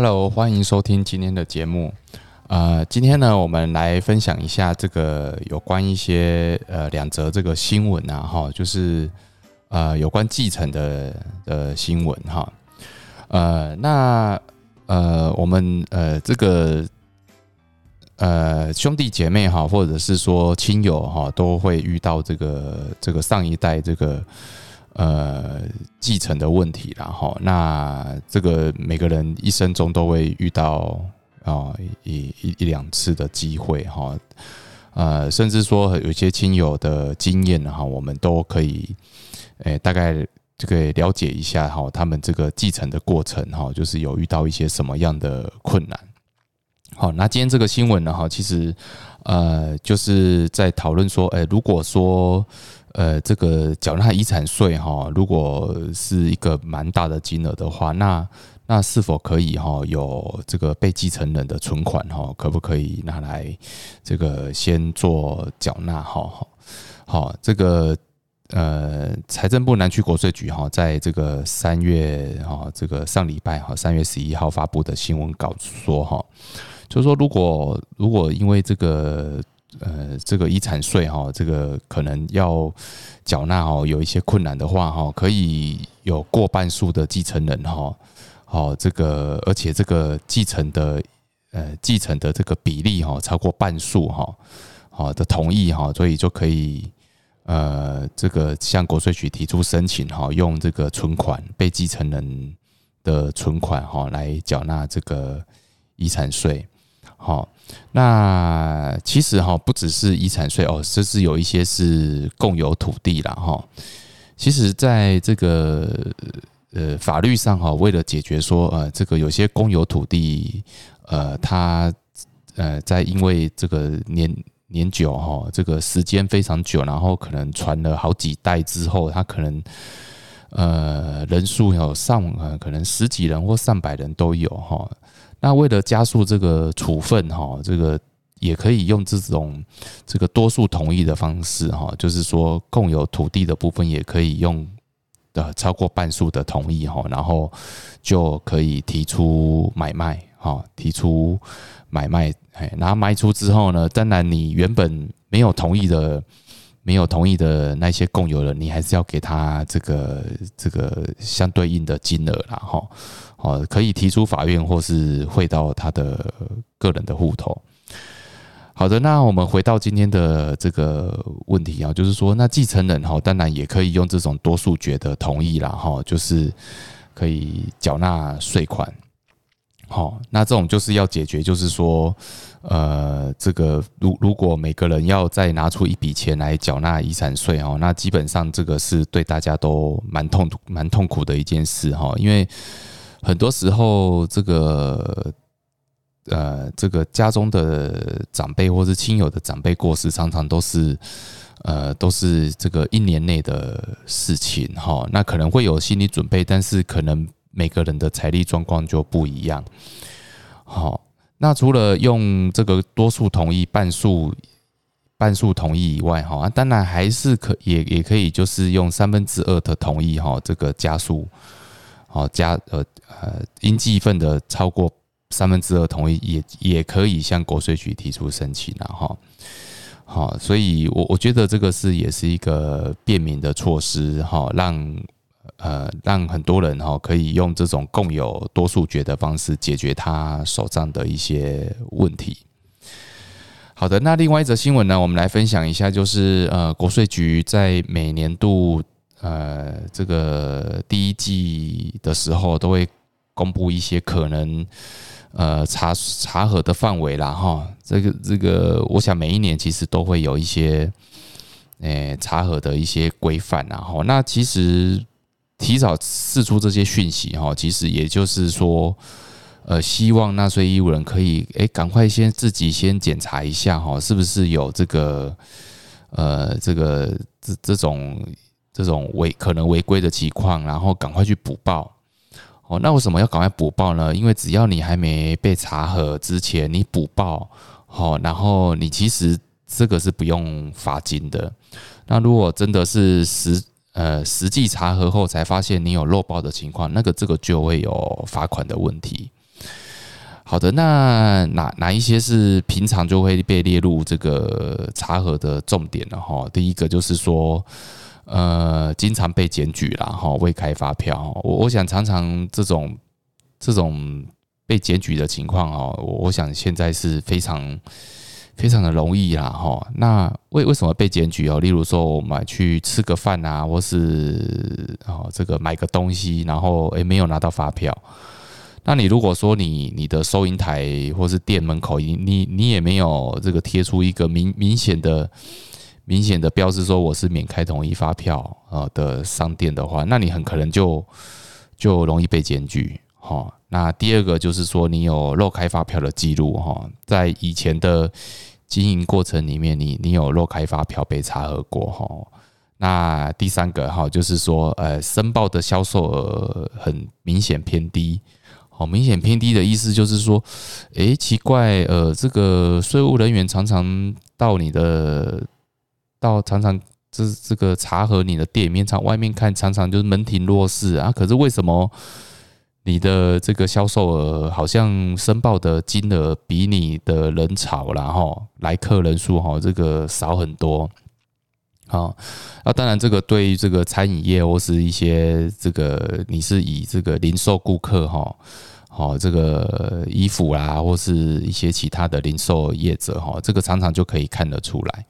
Hello，欢迎收听今天的节目。呃，今天呢，我们来分享一下这个有关一些呃两则这个新闻啊，哈，就是呃有关继承的的新闻哈。呃，那呃我们呃这个呃兄弟姐妹哈，或者是说亲友哈，都会遇到这个这个上一代这个。呃，继承的问题，然后那这个每个人一生中都会遇到啊一一一两次的机会哈，呃，甚至说有些亲友的经验哈，我们都可以诶大概这个了解一下哈，他们这个继承的过程哈，就是有遇到一些什么样的困难。好，那今天这个新闻呢哈，其实呃就是在讨论说，诶，如果说。呃，这个缴纳遗产税哈，如果是一个蛮大的金额的话，那那是否可以哈有这个被继承人的存款哈，可不可以拿来这个先做缴纳哈？好，这个呃，财政部南区国税局哈，在这个三月哈，这个上礼拜哈，三月十一号发布的新闻稿说哈，就是说如果如果因为这个。呃，这个遗产税哈，这个可能要缴纳哦，有一些困难的话哈，可以有过半数的继承人哈，好，这个而且这个继承的呃继承的这个比例哈，超过半数哈，好的同意哈，所以就可以呃这个向国税局提出申请哈，用这个存款被继承人的存款哈来缴纳这个遗产税。好，那其实哈不只是遗产税哦，这是有一些是共有土地了哈。其实，在这个呃法律上哈，为了解决说呃这个有些公有土地呃它呃在因为这个年年久哈，这个时间非常久，然后可能传了好几代之后，它可能呃人数有上呃可能十几人或上百人都有哈。那为了加速这个处分哈，这个也可以用这种这个多数同意的方式哈，就是说共有土地的部分也可以用呃超过半数的同意哈，然后就可以提出买卖哈，提出买卖，哎，然后卖出之后呢，当然你原本没有同意的。没有同意的那些共有人，你还是要给他这个这个相对应的金额啦，哈，哦，可以提出法院或是汇到他的个人的户头。好的，那我们回到今天的这个问题啊，就是说，那继承人哈，当然也可以用这种多数决的同意啦，哈，就是可以缴纳税款。好，那这种就是要解决，就是说。呃，这个如如果每个人要再拿出一笔钱来缴纳遗产税哦，那基本上这个是对大家都蛮痛蛮痛苦的一件事哈，因为很多时候这个呃这个家中的长辈或是亲友的长辈过世，常常都是呃都是这个一年内的事情哈，那可能会有心理准备，但是可能每个人的财力状况就不一样，好。那除了用这个多数同意、半数半数同意以外，哈，当然还是可也也可以，就是用三分之二的同意，哈，这个加速，好加呃呃应计份的超过三分之二同意，也也可以向国税局提出申请了，哈，好，所以我我觉得这个是也是一个便民的措施，哈，让。呃，让很多人哈可以用这种共有多数决的方式解决他手上的一些问题。好的，那另外一则新闻呢，我们来分享一下，就是呃，国税局在每年度呃这个第一季的时候，都会公布一些可能呃查查核的范围啦哈。这个这个，我想每一年其实都会有一些诶查核的一些规范然后那其实。提早释出这些讯息哈，其实也就是说，呃，希望纳税义务人可以诶，赶快先自己先检查一下哈，是不是有这个呃，这个这这种这种违可能违规的情况，然后赶快去补报。哦，那为什么要赶快补报呢？因为只要你还没被查核之前，你补报，好，然后你其实这个是不用罚金的。那如果真的是实呃，实际查核后才发现你有漏报的情况，那个这个就会有罚款的问题。好的，那哪哪一些是平常就会被列入这个查核的重点了哈？第一个就是说，呃，经常被检举了哈，未开发票。我我想常常这种这种被检举的情况哦，我想现在是非常非常的容易啦哈。那为为什么被检举哦？例如说我们去吃个饭啊，或是哦这个买个东西，然后诶没有拿到发票。那你如果说你你的收银台或是店门口，你你你也没有这个贴出一个明明显的明显的标志，说我是免开统一发票啊的商店的话，那你很可能就就容易被检举哈。那第二个就是说你有漏开发票的记录哈，在以前的经营过程里面，你你有漏开发票被查核过哈。那第三个哈就是说呃申报的销售额很明显偏低。好，明显偏低的意思就是说，诶，奇怪，呃，这个税务人员常常到你的，到常常这这个查核你的店面，从外面看常常就是门庭若市啊。可是为什么你的这个销售额好像申报的金额比你的人潮然后来客人数哈这个少很多？好，那当然这个对于这个餐饮业或是一些这个你是以这个零售顾客哈。哦，这个衣服啦，或是一些其他的零售业者哈，这个常常就可以看得出来。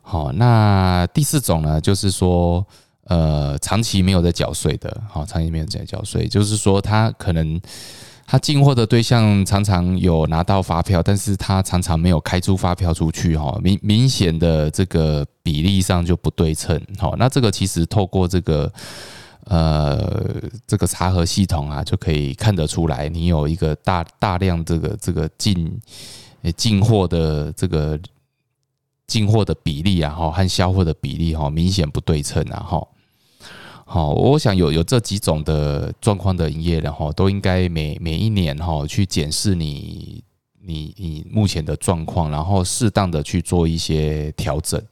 好，那第四种呢，就是说，呃，长期没有在缴税的，好，长期没有在缴税，就是说他可能他进货的对象常常有拿到发票，但是他常常没有开出发票出去，哈，明明显的这个比例上就不对称。好，那这个其实透过这个。呃，这个查核系统啊，就可以看得出来，你有一个大大量这个这个进进货的这个进货的比例啊，哈，和销货的比例哈，明显不对称啊，哈。好，我想有有这几种的状况的营业然后，都应该每每一年哈去检视你你你目前的状况，然后适当的去做一些调整，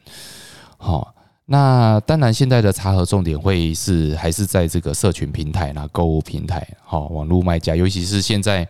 好。那当然，现在的查核重点会是还是在这个社群平台啦、购物平台，好，网络卖家，尤其是现在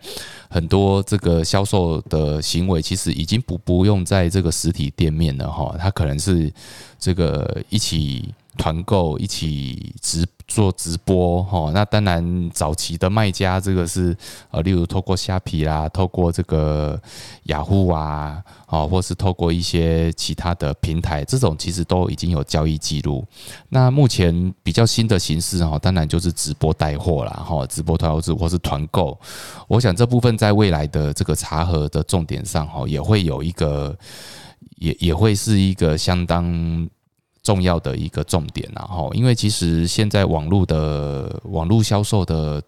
很多这个销售的行为，其实已经不不用在这个实体店面了哈，它可能是这个一起。团购一起直做直播哈，那当然早期的卖家这个是呃，例如透过虾皮啦，透过这个雅虎啊，哦，或是透过一些其他的平台，这种其实都已经有交易记录。那目前比较新的形式哈，当然就是直播带货啦，哈，直播团购或是团购。我想这部分在未来的这个茶盒的重点上哈，也会有一个，也也会是一个相当。重要的一个重点，然后，因为其实现在网络的网络销售的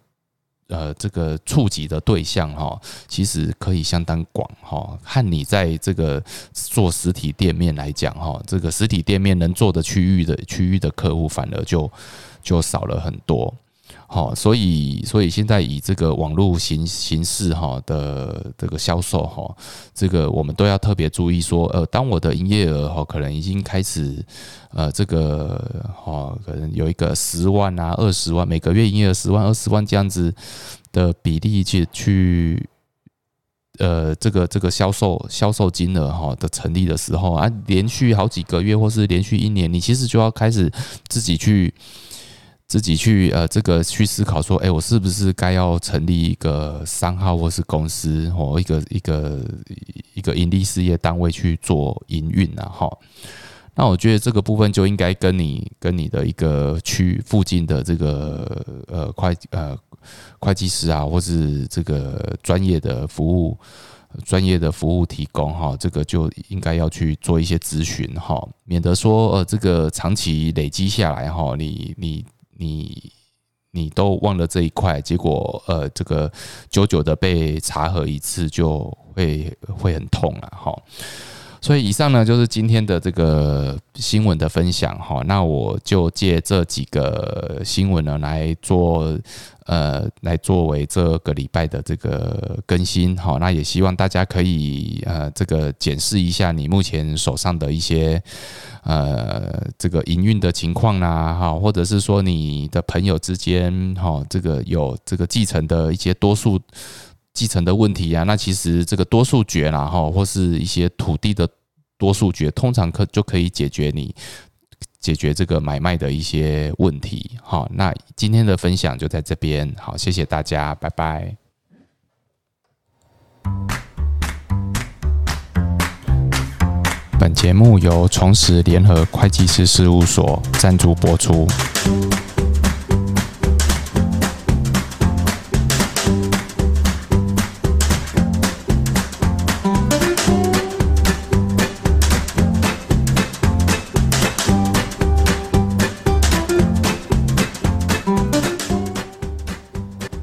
呃这个触及的对象哈，其实可以相当广哈，看你在这个做实体店面来讲哈，这个实体店面能做的区域的区域的客户反而就就少了很多。好，所以所以现在以这个网络形形式哈的这个销售哈，这个我们都要特别注意说，呃，当我的营业额哈可能已经开始呃这个哈可能有一个十万啊二十万每个月营业额十万二十万这样子的比例去去呃这个这个销售销售金额哈的成立的时候啊，连续好几个月或是连续一年，你其实就要开始自己去。自己去呃，这个去思考说，哎，我是不是该要成立一个商号或是公司或一个一个一个盈利事业单位去做营运啊？哈，那我觉得这个部分就应该跟你跟你的一个区附近的这个呃会呃会计师啊，或是这个专业的服务专业的服务提供哈，这个就应该要去做一些咨询哈，免得说呃这个长期累积下来哈，你你。你你都忘了这一块，结果呃，这个久久的被查核一次，就会会很痛了哈。所以以上呢，就是今天的这个新闻的分享哈。那我就借这几个新闻呢来做呃，来作为这个礼拜的这个更新哈。那也希望大家可以呃，这个检视一下你目前手上的一些呃这个营运的情况啦哈，或者是说你的朋友之间哈，这个有这个继承的一些多数。继承的问题啊，那其实这个多数决然后或是一些土地的多数决，通常可就可以解决你解决这个买卖的一些问题。好，那今天的分享就在这边，好，谢谢大家，拜拜。本节目由重实联合会计师事务所赞助播出。